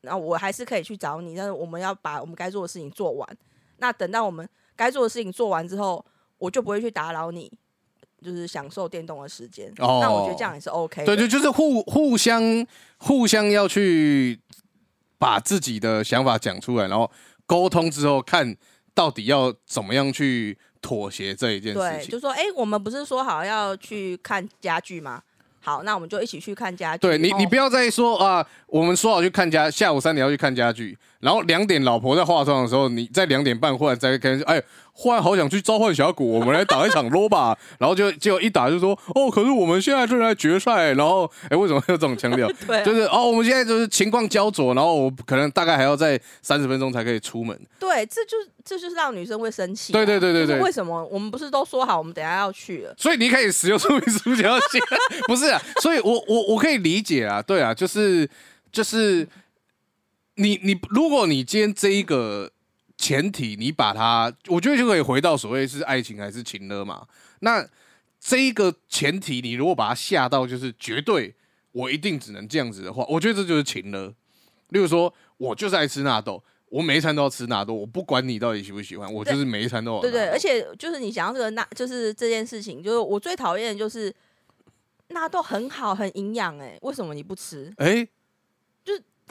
B: 那我还是可以去找你。但是我们要把我们该做的事情做完。那等到我们该做的事情做完之后，我就不会去打扰你，就是享受电动的时间。哦，那我觉得这样也是 OK。
A: 对对，就是互互相互相要去把自己的想法讲出来，然后。沟通之后，看到底要怎么样去妥协这一件事情。
B: 就说，哎，我们不是说好要去看家具吗？好，那我们就一起去看家具。
A: 对你，你不要再说啊，我们说好去看家，下午三点要去看家具，然后两点老婆在化妆的时候，你在两点半忽然在跟哎。忽然好想去召唤峡谷，我们来打一场 l o 吧。然后就结果一打就说哦，可是我们现在正在决赛。然后哎，为什么有这种腔调？
B: 对，
A: 就是哦，我们现在就是情况焦灼，然后我可能大概还要在三十分钟才可以出门。
B: 对，这就这就是让女生会生气。
A: 对对对对对，
B: 为什么我们不是都说好我们等下要去了？
A: 所以你可以使用说明书就要写，不是？啊？所以我我我可以理解啊，对啊，就是就是你你如果你今天这一个。前提你把它，我觉得就可以回到所谓是爱情还是情了嘛。那这一个前提，你如果把它下到就是绝对，我一定只能这样子的话，我觉得这就是情了。例如说，我就是爱吃纳豆，我每一餐都要吃纳豆，我不管你到底喜不喜欢，我就是每一餐都要。
B: 对对，而且就是你想要这个纳，就是这件事情，就是我最讨厌的就是纳豆很好，很营养，哎，为什么你不吃？哎。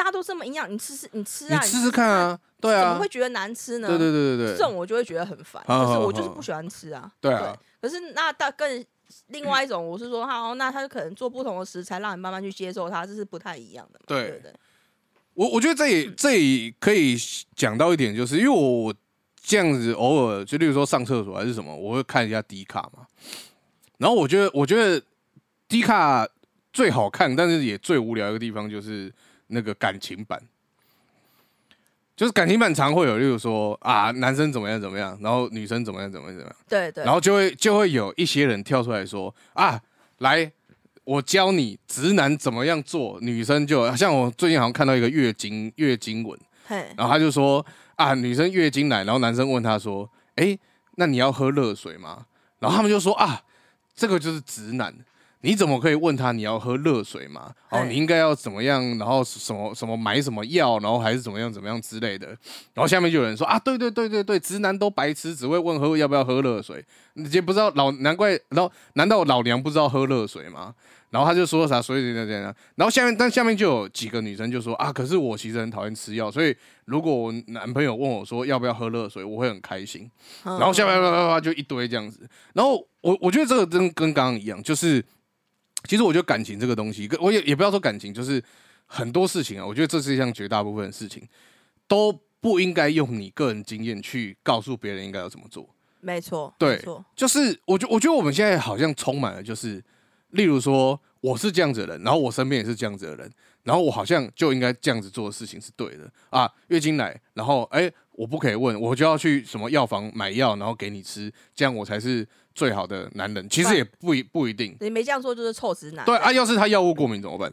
B: 大家都这么营养，你吃吃你吃啊，
A: 你吃吃看啊，对啊，
B: 怎么会觉得难吃呢？
A: 对对对对对，
B: 这种我就会觉得很烦，可是我就是不喜欢吃啊。
A: 对啊，
B: 可是那大更另外一种，我是说，好，那他就可能做不同的食材，让你慢慢去接受它，这是不太一样的。对对，
A: 我我觉得这也这也可以讲到一点，就是因为我这样子偶尔就例如说上厕所还是什么，我会看一下低卡嘛。然后我觉得我觉得低卡最好看，但是也最无聊一个地方就是。那个感情版，就是感情版常会有，例如说啊，男生怎么样怎么样，然后女生怎么样怎么样怎么样，
B: 对对，
A: 然后就会就会有一些人跳出来说啊，来，我教你直男怎么样做，女生就像我最近好像看到一个月经月经文，然后他就说啊，女生月经来，然后男生问他说，哎，那你要喝热水吗？然后他们就说啊，这个就是直男。你怎么可以问他你要喝热水嘛？哦，你应该要怎么样？然后什么什么买什么药？然后还是怎么样怎么样之类的？然后下面就有人说啊，对对对对对，直男都白痴，只会问喝要不要喝热水。你也不知道老难怪，然后难道老娘不知道喝热水吗？然后他就说啥，所以这样这样。然后下面但下面就有几个女生就说啊，可是我其实很讨厌吃药，所以如果我男朋友问我说要不要喝热水，我会很开心。然后下面啪啪啪就一堆这样子。然后我我觉得这个跟跟刚刚一样，就是。其实我觉得感情这个东西，我也也不要说感情，就是很多事情啊。我觉得这世界上绝大部分的事情都不应该用你个人经验去告诉别人应该要怎么做。
B: 没错，
A: 对，就是我觉我觉得我们现在好像充满了，就是例如说我是这样子的人，然后我身边也是这样子的人，然后我好像就应该这样子做的事情是对的啊。月经来，然后哎，我不可以问，我就要去什么药房买药，然后给你吃，这样我才是。最好的男人其实也不一不一定，
B: 你没这样做就是臭直男。
A: 对啊，要是他药物过敏怎么办？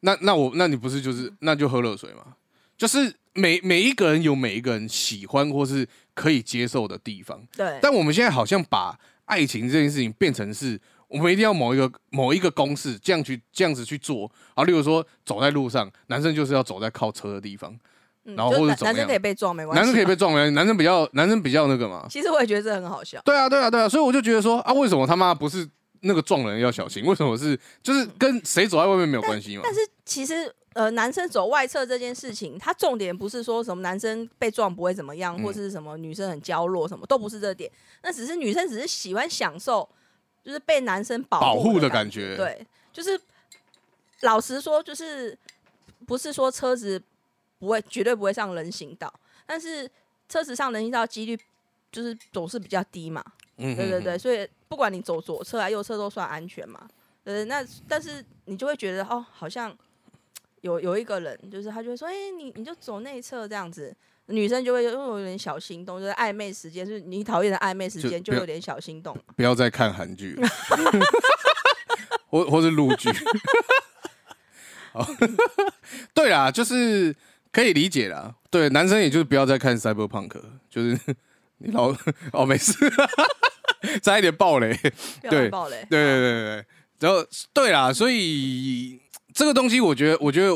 A: 那那我那你不是就是那就喝热水嘛？就是每每一个人有每一个人喜欢或是可以接受的地方，
B: 对，
A: 但我们现在好像把爱情这件事情变成是我们一定要某一个某一个公式这样去这样子去做。啊，例如说走在路上，男生就是要走在靠车的地方，
B: 嗯
A: 然后
B: 就男男生
A: 或者怎么样
B: 可以被撞没关系，
A: 男生可以被。撞没？男生比较男生比较那个嘛，
B: 其实我也觉得这很好笑。
A: 对啊对啊对啊，所以我就觉得说啊，为什么他妈不是那个撞人要小心？为什么是就是跟谁走在外面没有关系嘛？
B: 但是其实呃，男生走外侧这件事情，它重点不是说什么男生被撞不会怎么样，
A: 嗯
B: 或是什么女生很娇弱，什么都不是这点。那只是女生只是喜欢享受，就是被男生保
A: 保护的
B: 的
A: 感觉
B: 对，就是老实说，就是不是说车子不会绝对不会上人行道，但是车子上人行道几率就是总是比较低嘛。
A: 嗯
B: 对对对，
A: 嗯
B: 所以不管你走左侧啊右侧都算安全嘛。对，那但是你就会觉得哦，好像有有一个人，就是他就会说，哎、你你就走内侧这样子，女生就会有有点小心动，就是暧昧时间，就是你讨厌的暧昧时间就有点小心动。
A: 不要再看韩剧了，或或是陆剧。好，对啦，就是可以理解啦。对，男生也就是不要再看 Cyberpunk，就是 你老哦没事，差一点暴雷。对
B: 乱爆雷。
A: 对对对对对，然后对啦，所以这个东西，我觉得，我觉得，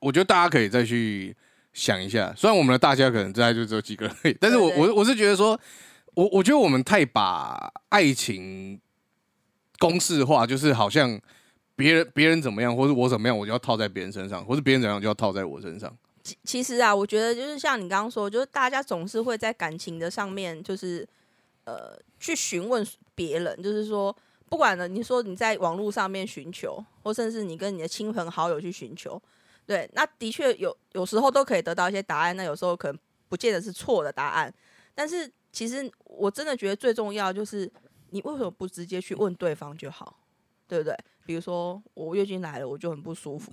A: 我觉得大家可以再去想一下。虽然我们的大家可能大概就只有几个人而已，但是我我我是觉得说，我我觉得我们太把爱情公式化，就是好像别人别人怎么样，或者我怎么样，我就要套在别人身上，或者别人怎样就要套在我身上。
B: 其实啊，我觉得就是像你刚刚说，就是大家总是会在感情的上面，就是呃去询问别人，就是说，不管呢，你说你在网络上面寻求，或甚至你跟你的亲朋好友去寻求，对，那的确有有时候都可以得到一些答案，那有时候可能不见得是错的答案，但是其实我真的觉得最重要就是你为什么不直接去问对方就好，对不对？比如说我月经来了，我就很不舒服，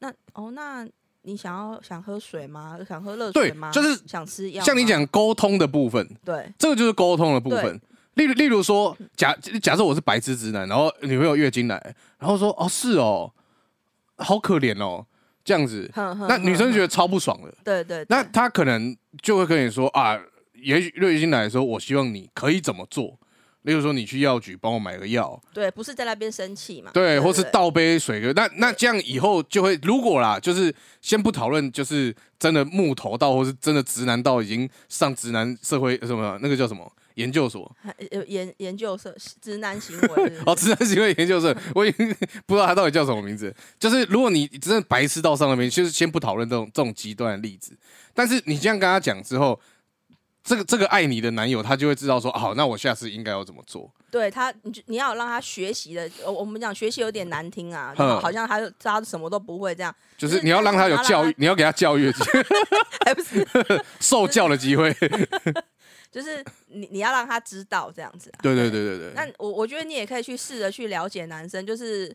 B: 那哦那。你想要想喝水吗？想喝热水
A: 对
B: 吗？
A: 就是
B: 想吃药。
A: 像你，讲沟通的部分，
B: 对
A: 这个就是沟通的部分。例如，例如说，假假设我是白痴直男，然后女朋友月经来，然后说：“哦，是哦，好可怜哦。”这样子，那女生觉
B: 得
A: 得超不爽的。
B: 对对，
A: 那
B: 对
A: 她可能就会跟你说：“啊，也许月经来的时候，我希望你可以怎么做？例如说，你去药局帮我买个药，
B: 对，不是在那边生气嘛？
A: 对，或是倒杯水给。那那这样以后就会，如果啦，就是先不讨论，就是真的木头到，或是真的直男到已经上直男社会什么那个叫什么研究所，
B: 研研究社直男行为
A: 哦，直男行为研究社，我已经不知道他到底叫什么名字。就是如果你真的白痴到上那边，就是先不讨论这种这种极端的例子，但是你这样跟他讲之后，这个这个爱你的男友他就会知道说，好，那我下次应该要怎么做。
B: 对他，你就你要让他学习的。呃我们讲学习有点难听啊，
A: 哼
B: 好像他他什么都不会这样，
A: 就是你要让他有教育，你要给他教育的机会，
B: 还 不是？
A: 受教的机会。
B: 就是你你要让他知道这样子、啊。
A: 对对对对对。
B: 那我我觉得你也可以去试着去了解男生，就是，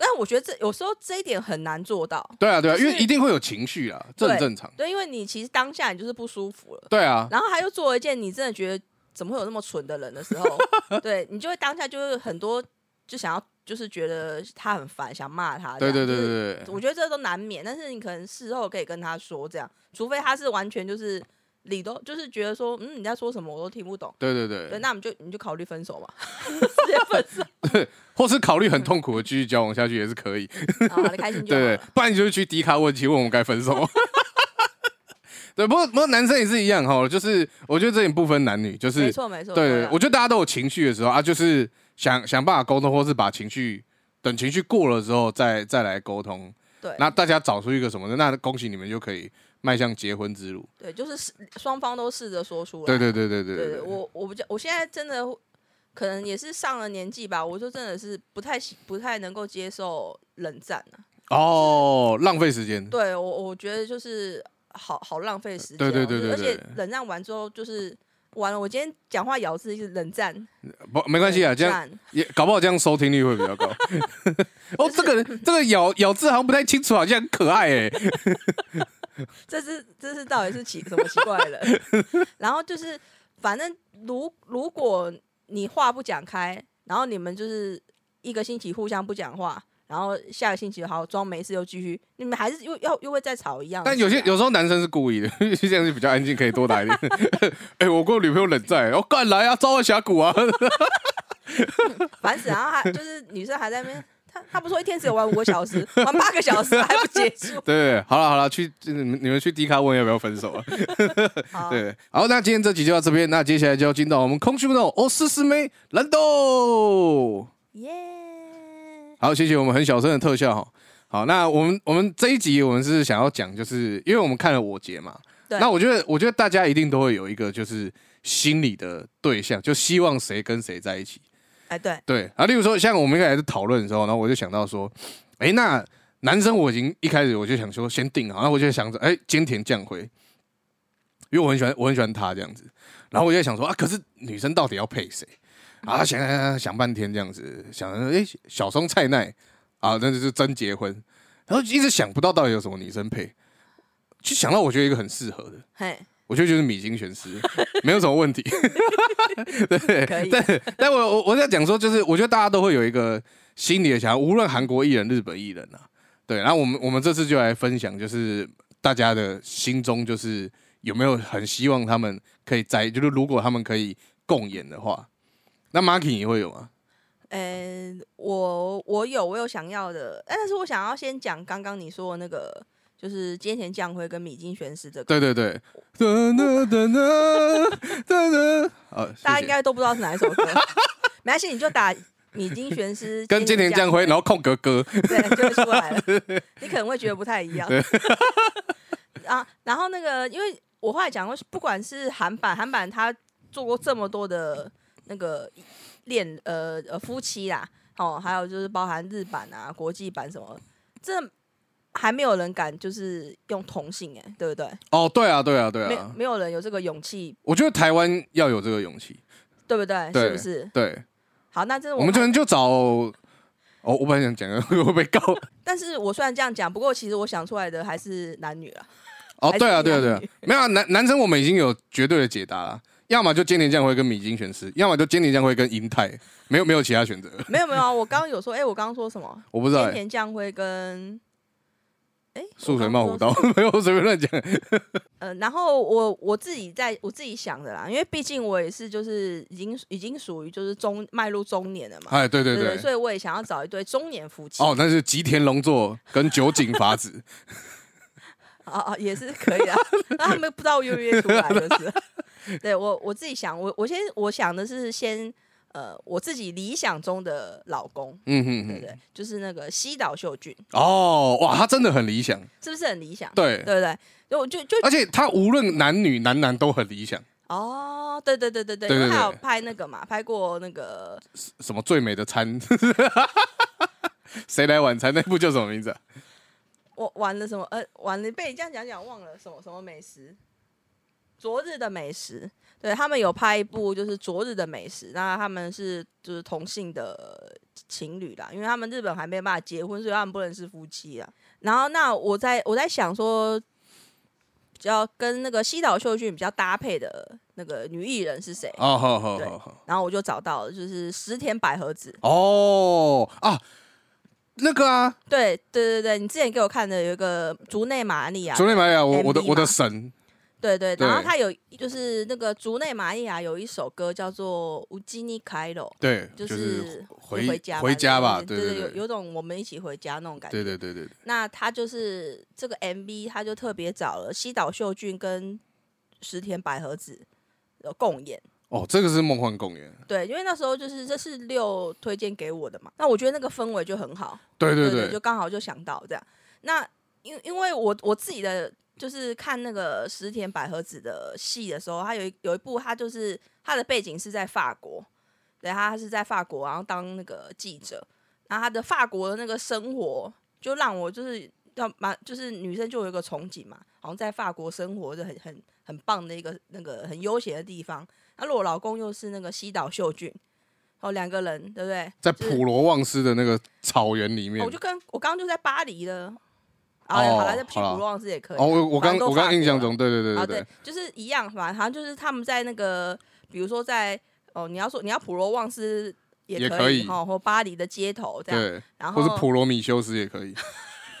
B: 但我觉得这有时候这一点很难做到。
A: 对啊，对啊，因为一定会有情绪啊，这很正常。
B: 对，因为你其实当下你就是不舒服了，
A: 对啊，
B: 然后他又做了一件你真的觉得怎么会有那么蠢的人的时候，对你就会当下就是很多就想要就是觉得他很烦，想骂他。
A: 对对对对，
B: 我觉得这都难免，但是你可能事后可以跟他说这样，除非他是完全就是理都就是觉得说，嗯，你在说什么我都听不懂，
A: 对对
B: 对，
A: 对，
B: 那我们就你就考虑分手吧，直接分手，
A: 或是考虑很痛苦的继续交往下去也是可以。
B: 好，你开心就好。
A: 对对，不然你就去迪卡问题，问我们该分手。对，不过不过男生也是一样哈，就是我觉得这点不分男女，就是
B: 没错没错，
A: 对对，
B: 对啊
A: 我觉得大家都有情绪的时候啊，就是想想办法沟通，或是把情绪等情绪过了之后再再来沟通。
B: 对
A: 那大家找出一个什么的，那恭喜你们就可以迈向结婚之路。
B: 对，就是试双方都试着说出来。
A: 对对对对对
B: 对
A: 对，
B: 我我不我现在真的可能也是上了年纪吧，我就真的是不太喜不太能够接受冷战啊。
A: 哦，浪费时间。
B: 对我我觉得就是好好浪费时间哦、
A: 对对对对
B: 而且冷战完之后就是完了。我今天讲话咬字是冷战，
A: 不没关系啊，这样也搞不好这样收听率会比较高。哦，这个这个咬咬字好像不太清楚，好像很可爱哎。
B: 这是这是到底是奇什么奇怪的？然后就是反正如如果你话不讲开，然后你们就是一个星期互相不讲话，然后下个星期好装没事又继续，你们还是又要又会再吵一样。
A: 但有些有时候男生是故意的，这样是比较安静，可以多打一点。哎、我跟我女朋友冷战，我、哦、干来啊，召唤峡谷啊！
B: 烦死，然后还就是女生还在那边，她她不说一天只有玩五个小时，玩八个小时还不结束。
A: 对好了好了，去你们你们去 D 卡问要不要分手啊？
B: 好，
A: 对，好，那今天这集就到这边，那接下来就要进到我们空虚不动哦，思思妹蓝豆。
B: 耶、
A: 好，谢谢我们很小声的特效哈。好，那我们我们这一集我们是想要讲，就是因为我们看了我节嘛，
B: 对
A: 那我觉得我觉得大家一定都会有一个就是心理的对象，就希望谁跟谁在一起。
B: 哎对，
A: 对，啊，例如说像我们一开始讨论的时候，然后我就想到说，哎，那男生我已经一开始我就想说先定好，然后我就想着，哎，菅田将晖，因为我很喜欢我很喜欢他这样子，然后我就想说啊，可是女生到底要配谁？啊，想想想想半天这样子，想着哎，小松菜奈啊，那就是真结婚，然后一直想不到到底有什么女生配，就想到我觉得一个很适合的，
B: 嘿，
A: 我觉得就是米津玄师，没有什么问题。对，
B: 可以
A: 但但我我我在讲说，就是我觉得大家都会有一个心理的想法，无论韩国艺人、日本艺人啊，对。然后我们我们这次就来分享，就是大家的心中就是有没有很希望他们可以在，就是如果他们可以共演的话，那 Marky 你会有吗？
B: 呃，我我有我有想要的，但是我想要先讲刚刚你说的那个，就是菅田将晖跟米津玄师这个，
A: 对对对，哒哒哒哒哒哒，好，谢谢
B: 大家应该都不知道是哪一首歌，没关系，你就打米津玄师
A: 跟金田将晖，然后空格歌，
B: 对，就会出来了。你可能会觉得不太一样。啊，然后那个，因为我后来讲过，不管是韩版，韩版他做过这么多的那个恋呃呃夫妻啦，哦，还有就是包含日版啊、国际版什么，这还没有人敢就是用同性哎、对不对？
A: 哦，对啊，对啊，对
B: 没
A: 啊，
B: 没有人有这个勇气，
A: 我觉得台湾要有这个勇气，
B: 对不对？
A: 对
B: 是不是？
A: 对。
B: 好，那这是
A: 我们可能就找哦，我本来想讲的会不会被告？
B: 但是我虽然这样讲，不过其实我想出来的还是男女啊。
A: 哦，对啊，对啊，对啊，没有啊男男生我们已经有绝对的解答了，要么就坚田将会跟米津玄师，要么就坚田将会跟银泰，没有没有其他选择，
B: 没有没有啊，我刚刚有说，哎、我刚刚说什么？
A: 我不知道、
B: 菅
A: 欸，
B: 田将晖跟哎
A: 素水冒虎。刀，没有我随便乱讲，
B: 呃，然后我我自己在我自己想的啦，因为毕竟我也是就是已经已经属于就是中迈入中年了嘛，
A: 哎，对对对，
B: 所以我也想要找一对中年夫妻。
A: 哦，那是吉田龙座跟酒井法子，
B: 啊 啊，也是可以啊，那 他们不知道约不约出来就是。对我我自己想，我我先我想的是先呃我自己理想中的老公，
A: 嗯哼哼，
B: 对不对？就是那个西岛秀俊，
A: 哦，哇，他真的很理想，
B: 是不是很理想？
A: 对，
B: 对不对？就我就就
A: 而且他无论男女男男都很理想，
B: 哦，对对对对对，
A: 对对
B: 因为他有拍那个嘛，拍过那个
A: 什么最美的餐，谁来晚餐那部叫什么名字、啊？
B: 我玩了什么？呃，玩了被你这样讲讲忘了什么什么美食，昨日的美食。对他们有拍一部就是昨日的美食，那他们是就是同性的情侣啦，因为他们日本还没办法结婚，所以他们不能是夫妻啊。然后那我在我在想说，比较跟那个西岛秀俊比较搭配的那个女艺人是谁？
A: 哦，好好
B: 对
A: 好好。
B: 然后我就找到了，就是石田百合子。
A: 哦啊，那个啊，
B: 对对对对，你之前给我看的有一个竹内玛利亚，
A: 竹内玛利亚，我我的我的神，
B: 对对，然后他有就是那个竹内玛利亚有一首歌叫做《乌基尼开罗》，
A: 对，
B: 就
A: 就是回
B: 回家
A: 回家吧，
B: 对有
A: 对对
B: 有种我们一起回家那种感觉。
A: 对对对对对，
B: 那他就是这个 MV，他就特别找了西岛秀俊跟石田百合子呃共演。
A: 哦，这个是梦幻共演，
B: 对，因为那时候就是这是六推荐给我的嘛，那我觉得那个氛围就很好。
A: 对对
B: 对
A: 对
B: 就刚好就想到这样。那因因为我我自己的就是看那个石田百合子的戏的时候，他有一有一部，他就是他的背景是在法国，对，他是在法国，然后当那个记者，然后他的法国的那个生活，就让我就是要蛮就是女生就有一个憧憬嘛，好像在法国生活是很很很棒的一个那个很悠闲的地方。那如果我老公又是那个西岛秀俊，哦，两个人对不对？
A: 在普罗旺斯的那个草原里面
B: 哦我。就跟我刚刚就在巴黎了。
A: 哦
B: 啊，好了，就去普罗旺斯也可以
A: 我我刚我刚印象中，对对对
B: 啊，
A: 对
B: 对，就是一样，反正好像就是他们在那个，比如说在哦，你要说你要普罗旺斯也可
A: 可以
B: 哈，或巴黎的街头这样，
A: 对，
B: 然后
A: 或是普罗米修斯也可以，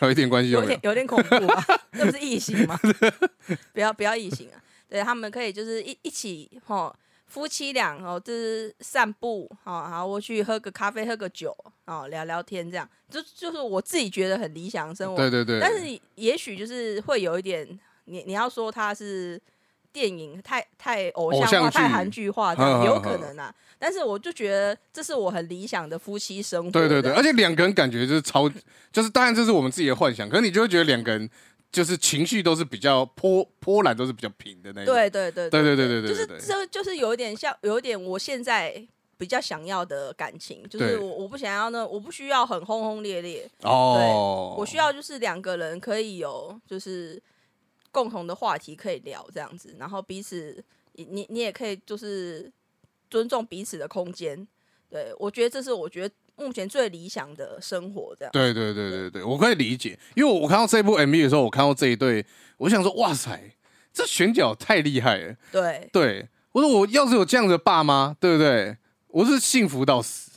A: 有一点关系有。
B: 有点有点恐怖啊，这不是异形吗？不要不要异形啊！对他们可以就是一一起哈，夫妻俩哦，就是散步哦，然后我去喝个咖啡，喝个酒哦，聊聊天这样，就就是我自己觉得很理想的生活。
A: 对对对，
B: 但是也许就是会有一点，你你要说他是电影太太偶像化、
A: 像
B: 太韩剧化，这有可能啊。但是我就觉得这是我很理想的夫妻生活。
A: 对对对，而且两个人感觉就是超，就是当然这是我们自己的幻想，可是你就会觉得两个人就是情绪都是比较波波澜都是比较平的那种。
B: 对对对
A: 对对对对对
B: 就是这就是有一点像，有一点我现在比较想要的感情，就是我我不想要那，我不需要很轰轰烈烈，
A: 哦，
B: 我需要就是两个人可以有就是共同的话题可以聊这样子，然后彼此你你你也可以就是尊重彼此的空间。对我觉得这是我觉得目前最理想的生活这样。
A: 对对对对对，我可以理解，因为我看到这部 MV 的时候，我看到这一对，我想说，哇塞，这选角太厉害了。
B: 对
A: 对，我说我要是有这样的爸妈，对不对？我是幸福到死。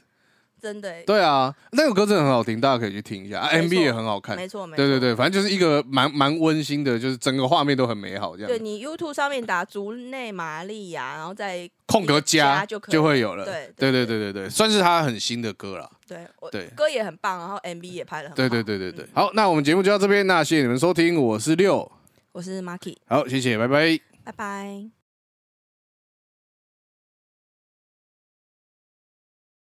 B: 真的欸
A: 对啊，那首歌真的很好听，大家可以去听一下、啊、，MV 也很好看。
B: 没错没错。
A: 对对对，反正就是一个蛮蛮温馨的，就是整个画面都很美好，这样。
B: 对你 YouTube 上面打竹内玛利亚，然后再
A: 空格加
B: 加就可
A: 就会有了。
B: 对
A: 对对对对对，算是他很新的歌了。
B: 对，我
A: 对
B: 歌也很棒，然后 MV 也拍的很好。
A: 对对对对对
B: 嗯，
A: 好，那我们节目就到这边，那谢谢你们收听，我是六，
B: 我是 Marky，
A: 好，谢谢，拜拜。
B: 拜拜。